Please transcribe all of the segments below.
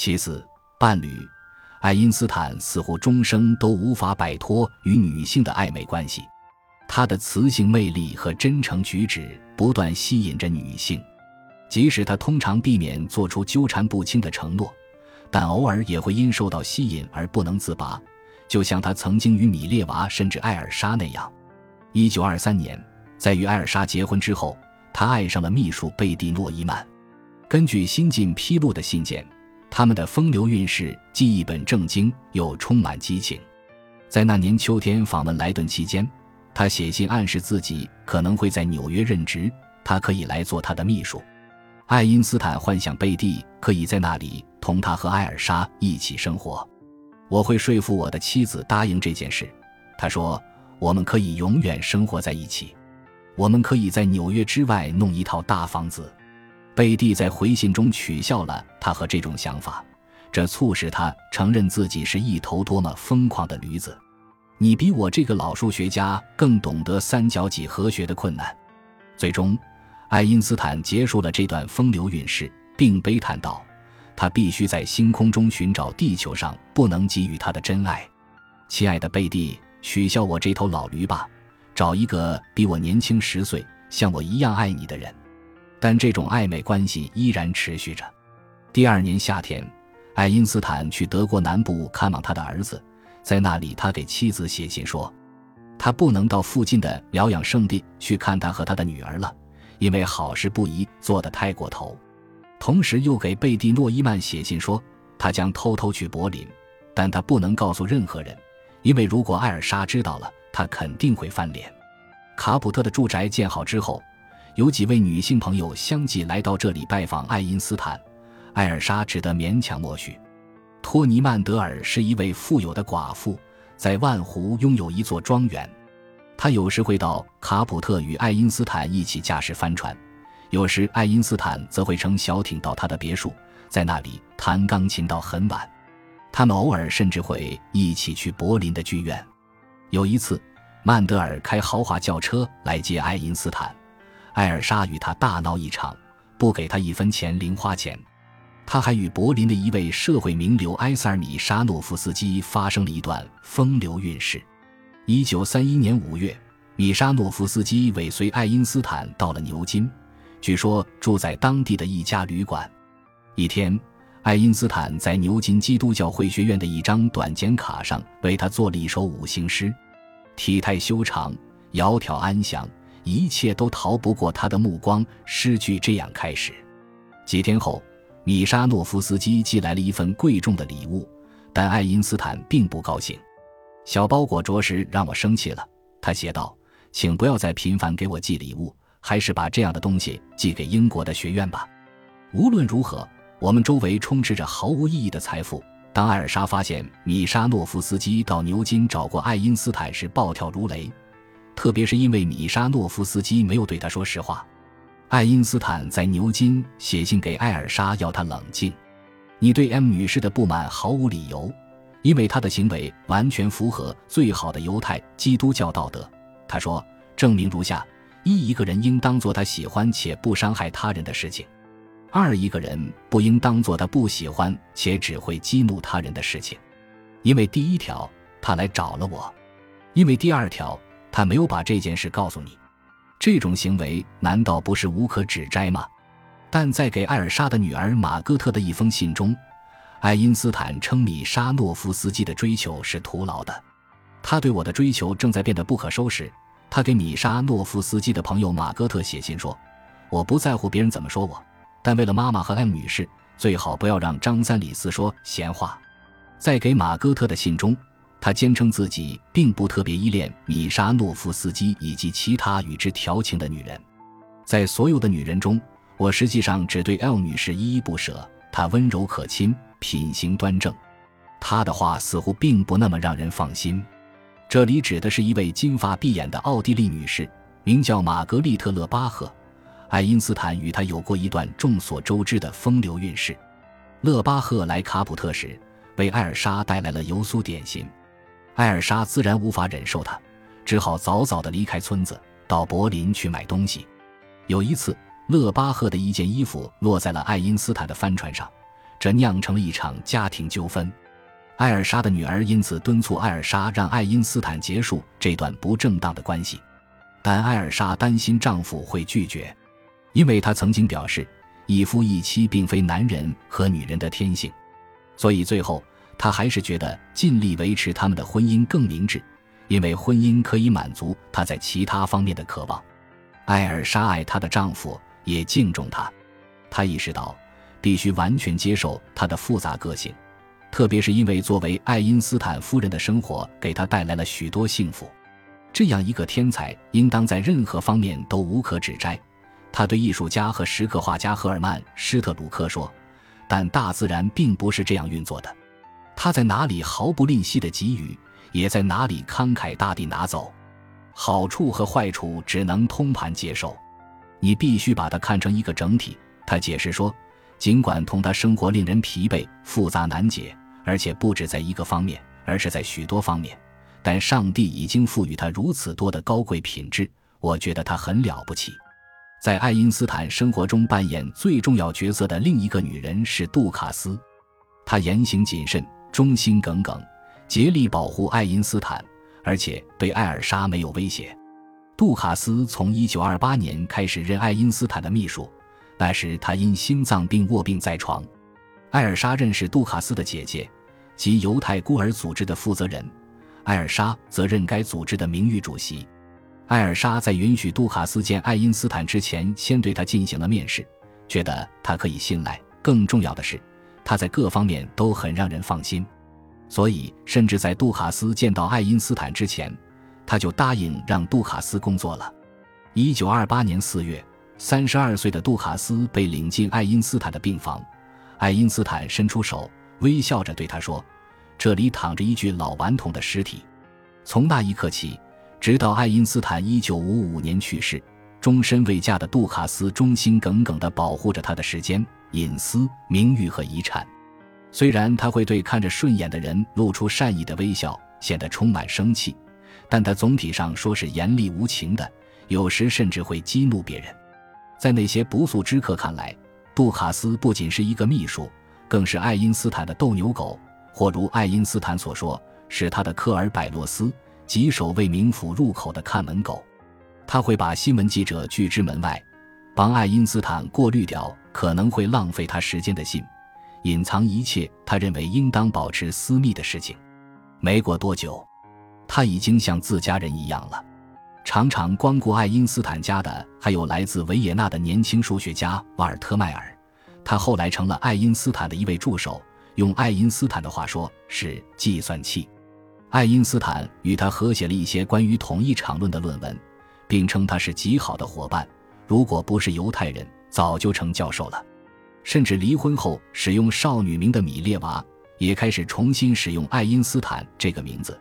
其次，伴侣爱因斯坦似乎终生都无法摆脱与女性的暧昧关系。他的磁性魅力和真诚举止不断吸引着女性，即使他通常避免做出纠缠不清的承诺，但偶尔也会因受到吸引而不能自拔，就像他曾经与米列娃甚至艾尔莎那样。一九二三年，在与艾尔莎结婚之后，他爱上了秘书贝蒂诺伊曼。根据新近披露的信件，他们的风流韵事既一本正经又充满激情。在那年秋天访问莱顿期间。他写信暗示自己可能会在纽约任职，他可以来做他的秘书。爱因斯坦幻想贝蒂可以在那里同他和艾尔莎一起生活。我会说服我的妻子答应这件事，他说：“我们可以永远生活在一起，我们可以在纽约之外弄一套大房子。”贝蒂在回信中取笑了他和这种想法，这促使他承认自己是一头多么疯狂的驴子。你比我这个老数学家更懂得三角几何学的困难。最终，爱因斯坦结束了这段风流韵事，并悲叹道：“他必须在星空中寻找地球上不能给予他的真爱。”亲爱的贝蒂，取笑我这头老驴吧，找一个比我年轻十岁、像我一样爱你的人。但这种暧昧关系依然持续着。第二年夏天，爱因斯坦去德国南部看望他的儿子。在那里，他给妻子写信说，他不能到附近的疗养圣地去看他和他的女儿了，因为好事不宜做得太过头。同时，又给贝蒂诺伊曼写信说，他将偷偷去柏林，但他不能告诉任何人，因为如果艾尔莎知道了，他肯定会翻脸。卡普特的住宅建好之后，有几位女性朋友相继来到这里拜访爱因斯坦，艾尔莎只得勉强默许。托尼曼德尔是一位富有的寡妇，在万湖拥有一座庄园。她有时会到卡普特与爱因斯坦一起驾驶帆船，有时爱因斯坦则会乘小艇到他的别墅，在那里弹钢琴到很晚。他们偶尔甚至会一起去柏林的剧院。有一次，曼德尔开豪华轿车来接爱因斯坦，艾尔莎与他大闹一场，不给他一分钱零花钱。他还与柏林的一位社会名流埃塞尔米沙诺夫斯基发生了一段风流韵事。一九三一年五月，米沙诺夫斯基尾随爱因斯坦到了牛津，据说住在当地的一家旅馆。一天，爱因斯坦在牛津基督教会学院的一张短简卡上为他做了一首五行诗，体态修长，窈窕安详，一切都逃不过他的目光。诗句这样开始。几天后。米沙诺夫斯基寄来了一份贵重的礼物，但爱因斯坦并不高兴。小包裹着实让我生气了，他写道：“请不要再频繁给我寄礼物，还是把这样的东西寄给英国的学院吧。”无论如何，我们周围充斥着毫无意义的财富。当艾尔莎发现米沙诺夫斯基到牛津找过爱因斯坦时，暴跳如雷，特别是因为米沙诺夫斯基没有对他说实话。爱因斯坦在牛津写信给艾尔莎，要她冷静。你对 M 女士的不满毫无理由，因为她的行为完全符合最好的犹太基督教道德。他说，证明如下：一，一个人应当做他喜欢且不伤害他人的事情；二，一个人不应当做他不喜欢且只会激怒他人的事情。因为第一条，他来找了我；因为第二条，他没有把这件事告诉你。这种行为难道不是无可指摘吗？但在给艾尔莎的女儿马戈特的一封信中，爱因斯坦称米沙诺夫斯基的追求是徒劳的。他对我的追求正在变得不可收拾。他给米沙诺夫斯基的朋友马戈特写信说：“我不在乎别人怎么说我，但为了妈妈和 M 女士，最好不要让张三李四说闲话。”在给马戈特的信中。他坚称自己并不特别依恋米沙诺夫斯基以及其他与之调情的女人，在所有的女人中，我实际上只对 L 女士依依不舍。她温柔可亲，品行端正。她的话似乎并不那么让人放心。这里指的是一位金发碧眼的奥地利女士，名叫玛格丽特·勒巴赫。爱因斯坦与她有过一段众所周知的风流韵事。勒巴赫来卡普特时，为艾尔莎带来了油酥点心。艾尔莎自然无法忍受他，只好早早地离开村子，到柏林去买东西。有一次，勒巴赫的一件衣服落在了爱因斯坦的帆船上，这酿成了一场家庭纠纷。艾尔莎的女儿因此敦促艾尔莎让爱因斯坦结束这段不正当的关系，但艾尔莎担心丈夫会拒绝，因为她曾经表示一夫一妻并非男人和女人的天性，所以最后她还是觉得尽力维持他们的婚姻更明智，因为婚姻可以满足她在其他方面的渴望。艾尔莎爱她的丈夫，也敬重他，她意识到必须完全接受他的复杂个性。特别是因为作为爱因斯坦夫人的生活给他带来了许多幸福，这样一个天才应当在任何方面都无可指摘。他对艺术家和石刻画家赫尔曼·施特鲁克说：“但大自然并不是这样运作的，他在哪里毫不吝惜地给予，也在哪里慷慨大地拿走。好处和坏处只能通盘接受，你必须把它看成一个整体。”他解释说。尽管同他生活令人疲惫、复杂难解，而且不止在一个方面，而是在许多方面，但上帝已经赋予他如此多的高贵品质，我觉得他很了不起。在爱因斯坦生活中扮演最重要角色的另一个女人是杜卡斯，她言行谨慎、忠心耿耿，竭力保护爱因斯坦，而且对艾尔莎没有威胁。杜卡斯从1928年开始任爱因斯坦的秘书。那时他因心脏病卧病在床。艾尔莎认识杜卡斯的姐姐，即犹太孤儿组织的负责人，艾尔莎则任该组织的名誉主席。艾尔莎在允许杜卡斯见爱因斯坦之前，先对他进行了面试，觉得他可以信赖。更重要的是，他在各方面都很让人放心，所以甚至在杜卡斯见到爱因斯坦之前，他就答应让杜卡斯工作了。一九二八年四月。三十二岁的杜卡斯被领进爱因斯坦的病房，爱因斯坦伸出手，微笑着对他说：“这里躺着一具老顽童的尸体。”从那一刻起，直到爱因斯坦一九五五年去世，终身未嫁的杜卡斯忠心耿耿地保护着他的时间、隐私、名誉和遗产。虽然他会对看着顺眼的人露出善意的微笑，显得充满生气，但他总体上说是严厉无情的，有时甚至会激怒别人。在那些不速之客看来，杜卡斯不仅是一个秘书，更是爱因斯坦的斗牛狗，或如爱因斯坦所说，是他的科尔百洛斯，即守卫冥府入口的看门狗。他会把新闻记者拒之门外，帮爱因斯坦过滤掉可能会浪费他时间的信，隐藏一切他认为应当保持私密的事情。没过多久，他已经像自家人一样了。常常光顾爱因斯坦家的还有来自维也纳的年轻数学家瓦尔特迈尔，他后来成了爱因斯坦的一位助手，用爱因斯坦的话说是计算器。爱因斯坦与他合写了一些关于统一场论的论文，并称他是极好的伙伴。如果不是犹太人，早就成教授了。甚至离婚后使用少女名的米列娃，也开始重新使用爱因斯坦这个名字。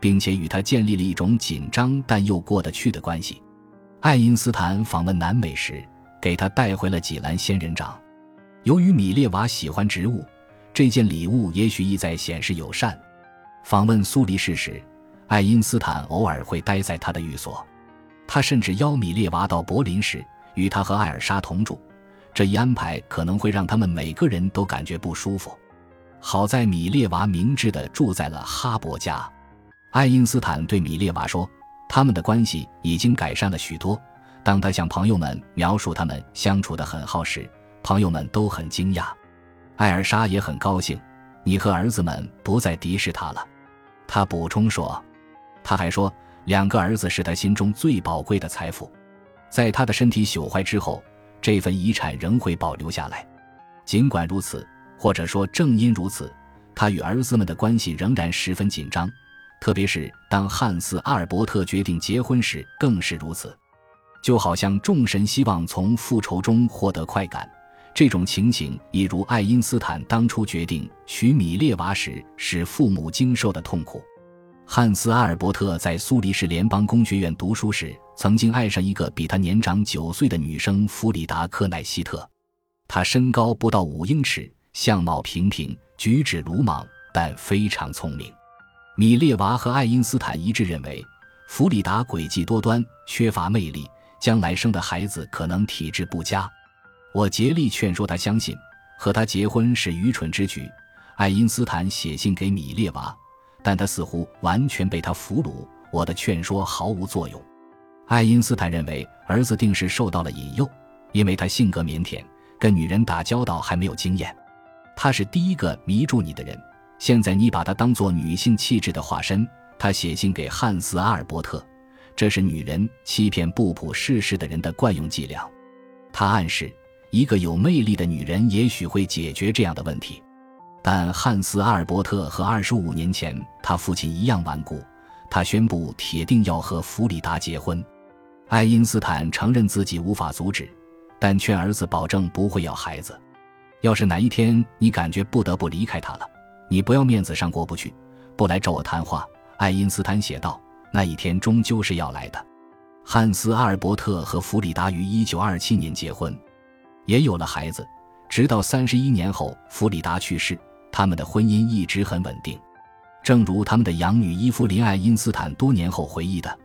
并且与他建立了一种紧张但又过得去的关系。爱因斯坦访问南美时，给他带回了几篮仙人掌。由于米列娃喜欢植物，这件礼物也许意在显示友善。访问苏黎世时，爱因斯坦偶尔会待在他的寓所。他甚至邀米列娃到柏林时与他和艾尔莎同住。这一安排可能会让他们每个人都感觉不舒服。好在米列娃明智地住在了哈勃家。爱因斯坦对米列娃说：“他们的关系已经改善了许多。”当他向朋友们描述他们相处得很好时，朋友们都很惊讶。艾尔莎也很高兴。你和儿子们不再敌视他了，他补充说。他还说，两个儿子是他心中最宝贵的财富。在他的身体朽坏之后，这份遗产仍会保留下来。尽管如此，或者说正因如此，他与儿子们的关系仍然十分紧张。特别是当汉斯·阿尔伯特决定结婚时，更是如此。就好像众神希望从复仇中获得快感，这种情形亦如爱因斯坦当初决定娶米列娃时使父母经受的痛苦。汉斯·阿尔伯特在苏黎世联邦工学院读书时，曾经爱上一个比他年长九岁的女生弗里达·克奈希特。她身高不到五英尺，相貌平平，举止鲁莽，但非常聪明。米列娃和爱因斯坦一致认为，弗里达诡计多端，缺乏魅力，将来生的孩子可能体质不佳。我竭力劝说他相信，和他结婚是愚蠢之举。爱因斯坦写信给米列娃，但他似乎完全被他俘虏。我的劝说毫无作用。爱因斯坦认为儿子定是受到了引诱，因为他性格腼腆，跟女人打交道还没有经验。他是第一个迷住你的人。现在你把他当做女性气质的化身。他写信给汉斯·阿尔伯特，这是女人欺骗不普世事的人的惯用伎俩。他暗示，一个有魅力的女人也许会解决这样的问题。但汉斯·阿尔伯特和二十五年前他父亲一样顽固，他宣布铁定要和弗里达结婚。爱因斯坦承认自己无法阻止，但劝儿子保证不会要孩子。要是哪一天你感觉不得不离开他了，你不要面子上过不去，不来找我谈话。爱因斯坦写道：“那一天终究是要来的。”汉斯·阿尔伯特和弗里达于1927年结婚，也有了孩子。直到31年后，弗里达去世，他们的婚姻一直很稳定。正如他们的养女伊芙琳·爱因斯坦多年后回忆的：“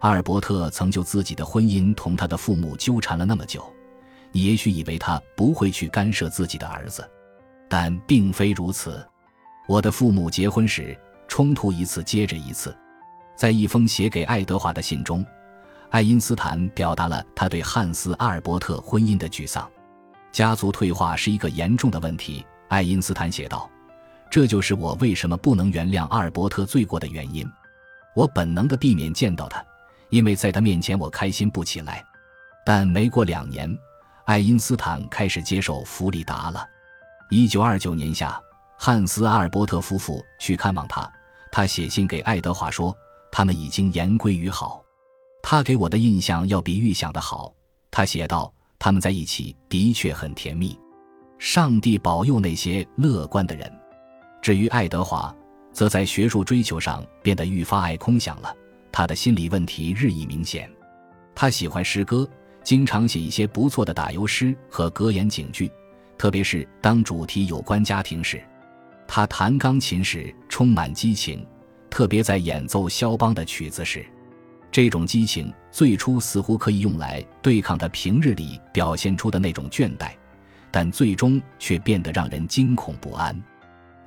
阿尔伯特曾就自己的婚姻同他的父母纠缠了那么久，你也许以为他不会去干涉自己的儿子，但并非如此。我的父母结婚时。”冲突一次接着一次，在一封写给爱德华的信中，爱因斯坦表达了他对汉斯·阿尔伯特婚姻的沮丧。家族退化是一个严重的问题，爱因斯坦写道：“这就是我为什么不能原谅阿尔伯特罪过的原因。我本能的避免见到他，因为在他面前我开心不起来。但没过两年，爱因斯坦开始接受弗里达了。1929年夏，汉斯·阿尔伯特夫妇去看望他。”他写信给爱德华说：“他们已经言归于好。”他给我的印象要比预想的好。他写道：“他们在一起的确很甜蜜。”上帝保佑那些乐观的人。至于爱德华，则在学术追求上变得愈发爱空想了。他的心理问题日益明显。他喜欢诗歌，经常写一些不错的打油诗和格言警句，特别是当主题有关家庭时。他弹钢琴时充满激情，特别在演奏肖邦的曲子时，这种激情最初似乎可以用来对抗他平日里表现出的那种倦怠，但最终却变得让人惊恐不安。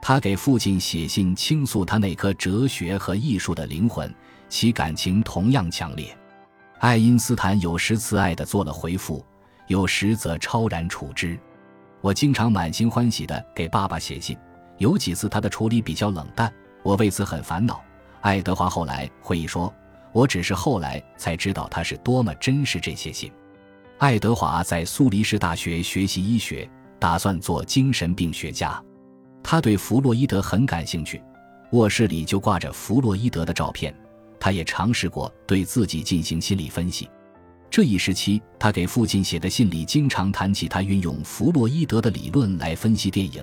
他给父亲写信倾诉他那颗哲学和艺术的灵魂，其感情同样强烈。爱因斯坦有时慈爱地做了回复，有时则超然处之。我经常满心欢喜地给爸爸写信。有几次他的处理比较冷淡，我为此很烦恼。爱德华后来回忆说：“我只是后来才知道他是多么珍视这些信。”爱德华在苏黎世大学学习医学，打算做精神病学家。他对弗洛伊德很感兴趣，卧室里就挂着弗洛伊德的照片。他也尝试过对自己进行心理分析。这一时期，他给父亲写的信里经常谈起他运用弗洛伊德的理论来分析电影。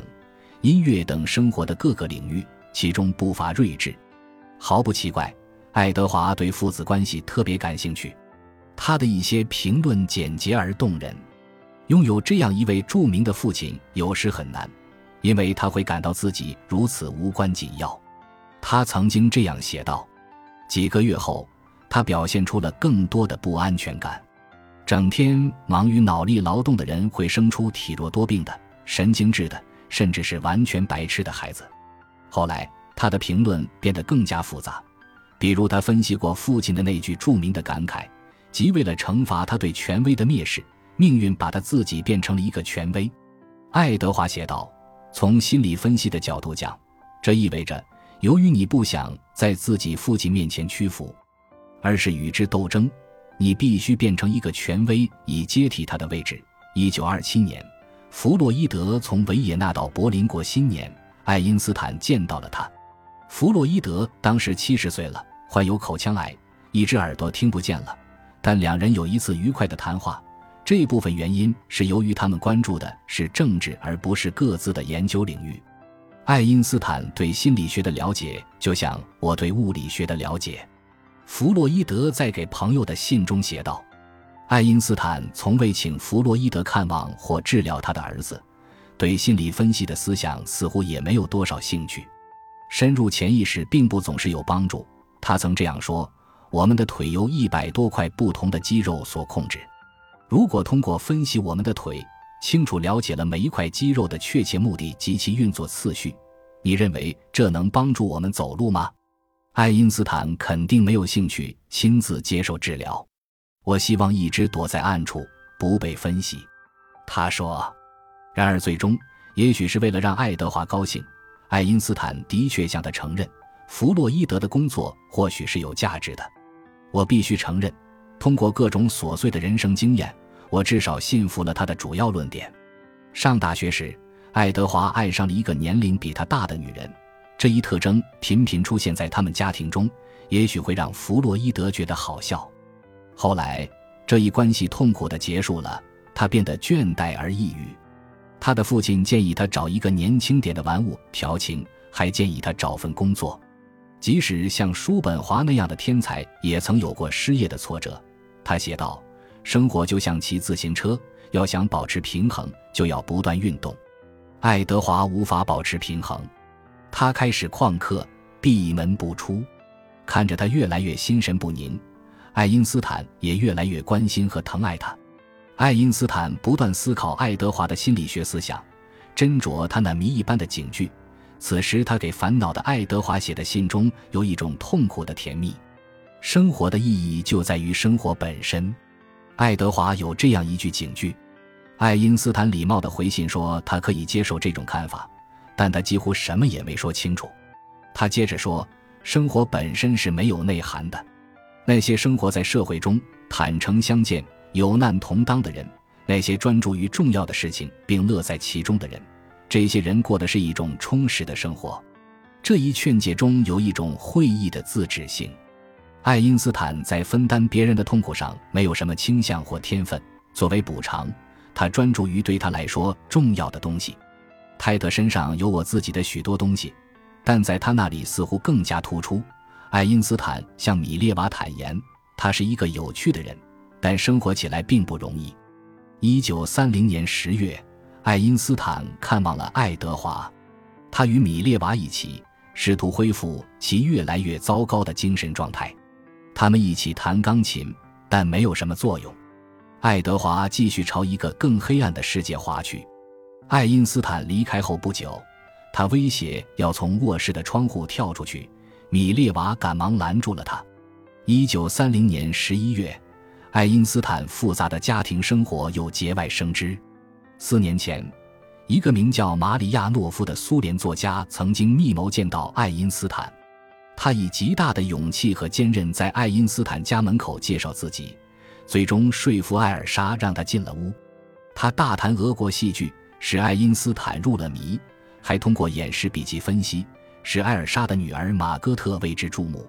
音乐等生活的各个领域，其中不乏睿智。毫不奇怪，爱德华对父子关系特别感兴趣。他的一些评论简洁而动人。拥有这样一位著名的父亲有时很难，因为他会感到自己如此无关紧要。他曾经这样写道：几个月后，他表现出了更多的不安全感。整天忙于脑力劳动的人会生出体弱多病的、神经质的。甚至是完全白痴的孩子。后来，他的评论变得更加复杂，比如他分析过父亲的那句著名的感慨，即为了惩罚他对权威的蔑视，命运把他自己变成了一个权威。爱德华写道：“从心理分析的角度讲，这意味着，由于你不想在自己父亲面前屈服，而是与之斗争，你必须变成一个权威，以接替他的位置。”一九二七年。弗洛伊德从维也纳到柏林过新年，爱因斯坦见到了他。弗洛伊德当时七十岁了，患有口腔癌，一只耳朵听不见了。但两人有一次愉快的谈话，这部分原因是由于他们关注的是政治而不是各自的研究领域。爱因斯坦对心理学的了解，就像我对物理学的了解。弗洛伊德在给朋友的信中写道。爱因斯坦从未请弗洛伊德看望或治疗他的儿子，对心理分析的思想似乎也没有多少兴趣。深入潜意识并不总是有帮助。他曾这样说：“我们的腿由一百多块不同的肌肉所控制。如果通过分析我们的腿，清楚了解了每一块肌肉的确切目的及其运作次序。你认为这能帮助我们走路吗？爱因斯坦肯定没有兴趣亲自接受治疗。我希望一直躲在暗处，不被分析。他说。然而，最终，也许是为了让爱德华高兴，爱因斯坦的确向他承认，弗洛伊德的工作或许是有价值的。我必须承认，通过各种琐碎的人生经验，我至少信服了他的主要论点。上大学时，爱德华爱上了一个年龄比他大的女人，这一特征频频出现在他们家庭中，也许会让弗洛伊德觉得好笑。后来，这一关系痛苦地结束了，他变得倦怠而抑郁。他的父亲建议他找一个年轻点的玩物调情，还建议他找份工作。即使像叔本华那样的天才，也曾有过失业的挫折。他写道：“生活就像骑自行车，要想保持平衡，就要不断运动。”爱德华无法保持平衡，他开始旷课，闭门不出。看着他越来越心神不宁，爱因斯坦也越来越关心和疼爱他。爱因斯坦不断思考爱德华的心理学思想，斟酌他那谜一般的警句。此时，他给烦恼的爱德华写的信中有一种痛苦的甜蜜。生活的意义就在于生活本身。爱德华有这样一句警句。爱因斯坦礼貌的回信说，他可以接受这种看法，但他几乎什么也没说清楚。他接着说，生活本身是没有内涵的。那些生活在社会中，坦诚相见。有难同当的人，那些专注于重要的事情并乐在其中的人，这些人过的是一种充实的生活。这一劝解中有一种会意的自治性。爱因斯坦在分担别人的痛苦上没有什么倾向或天分。作为补偿，他专注于对他来说重要的东西。泰德身上有我自己的许多东西，但在他那里似乎更加突出。爱因斯坦向米列娃坦言，他是一个有趣的人。但生活起来并不容易。一九三零年十月，爱因斯坦看望了爱德华，他与米列娃一起试图恢复其越来越糟糕的精神状态。他们一起弹钢琴，但没有什么作用。爱德华继续朝一个更黑暗的世界滑去。爱因斯坦离开后不久，他威胁要从卧室的窗户跳出去，米列娃赶忙拦住了他。一九三零年十一月。爱因斯坦复杂的家庭生活又节外生枝。四年前，一个名叫马里亚诺夫的苏联作家曾经密谋见到爱因斯坦。他以极大的勇气和坚韧在爱因斯坦家门口介绍自己，最终说服艾尔莎让他进了屋。他大谈俄国戏剧，使爱因斯坦入了迷，还通过演示笔记分析，使艾尔莎的女儿马戈特为之注目。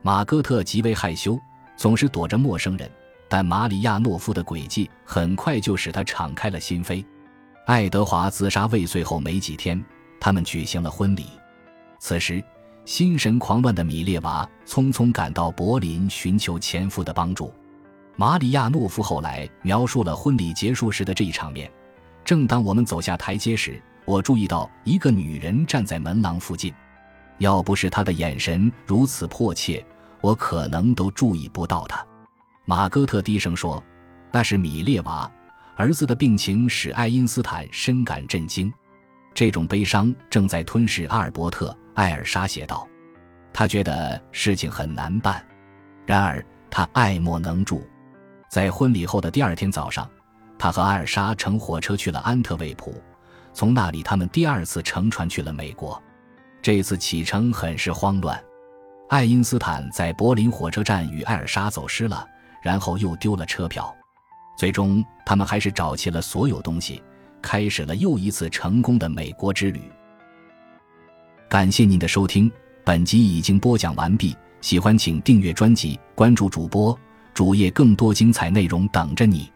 马戈特极为害羞，总是躲着陌生人。但马里亚诺夫的诡计很快就使他敞开了心扉。爱德华自杀未遂后没几天，他们举行了婚礼。此时，心神狂乱的米列娃匆匆赶到柏林寻求前夫的帮助。马里亚诺夫后来描述了婚礼结束时的这一场面：正当我们走下台阶时，我注意到一个女人站在门廊附近。要不是她的眼神如此迫切，我可能都注意不到她。马戈特低声说：“那是米列娃儿子的病情，使爱因斯坦深感震惊。这种悲伤正在吞噬阿尔伯特。”艾尔莎写道：“他觉得事情很难办，然而他爱莫能助。在婚礼后的第二天早上，他和艾尔莎乘火车去了安特卫普，从那里他们第二次乘船去了美国。这次启程很是慌乱，爱因斯坦在柏林火车站与艾尔莎走失了。”然后又丢了车票，最终他们还是找齐了所有东西，开始了又一次成功的美国之旅。感谢您的收听，本集已经播讲完毕。喜欢请订阅专辑，关注主播主页，更多精彩内容等着你。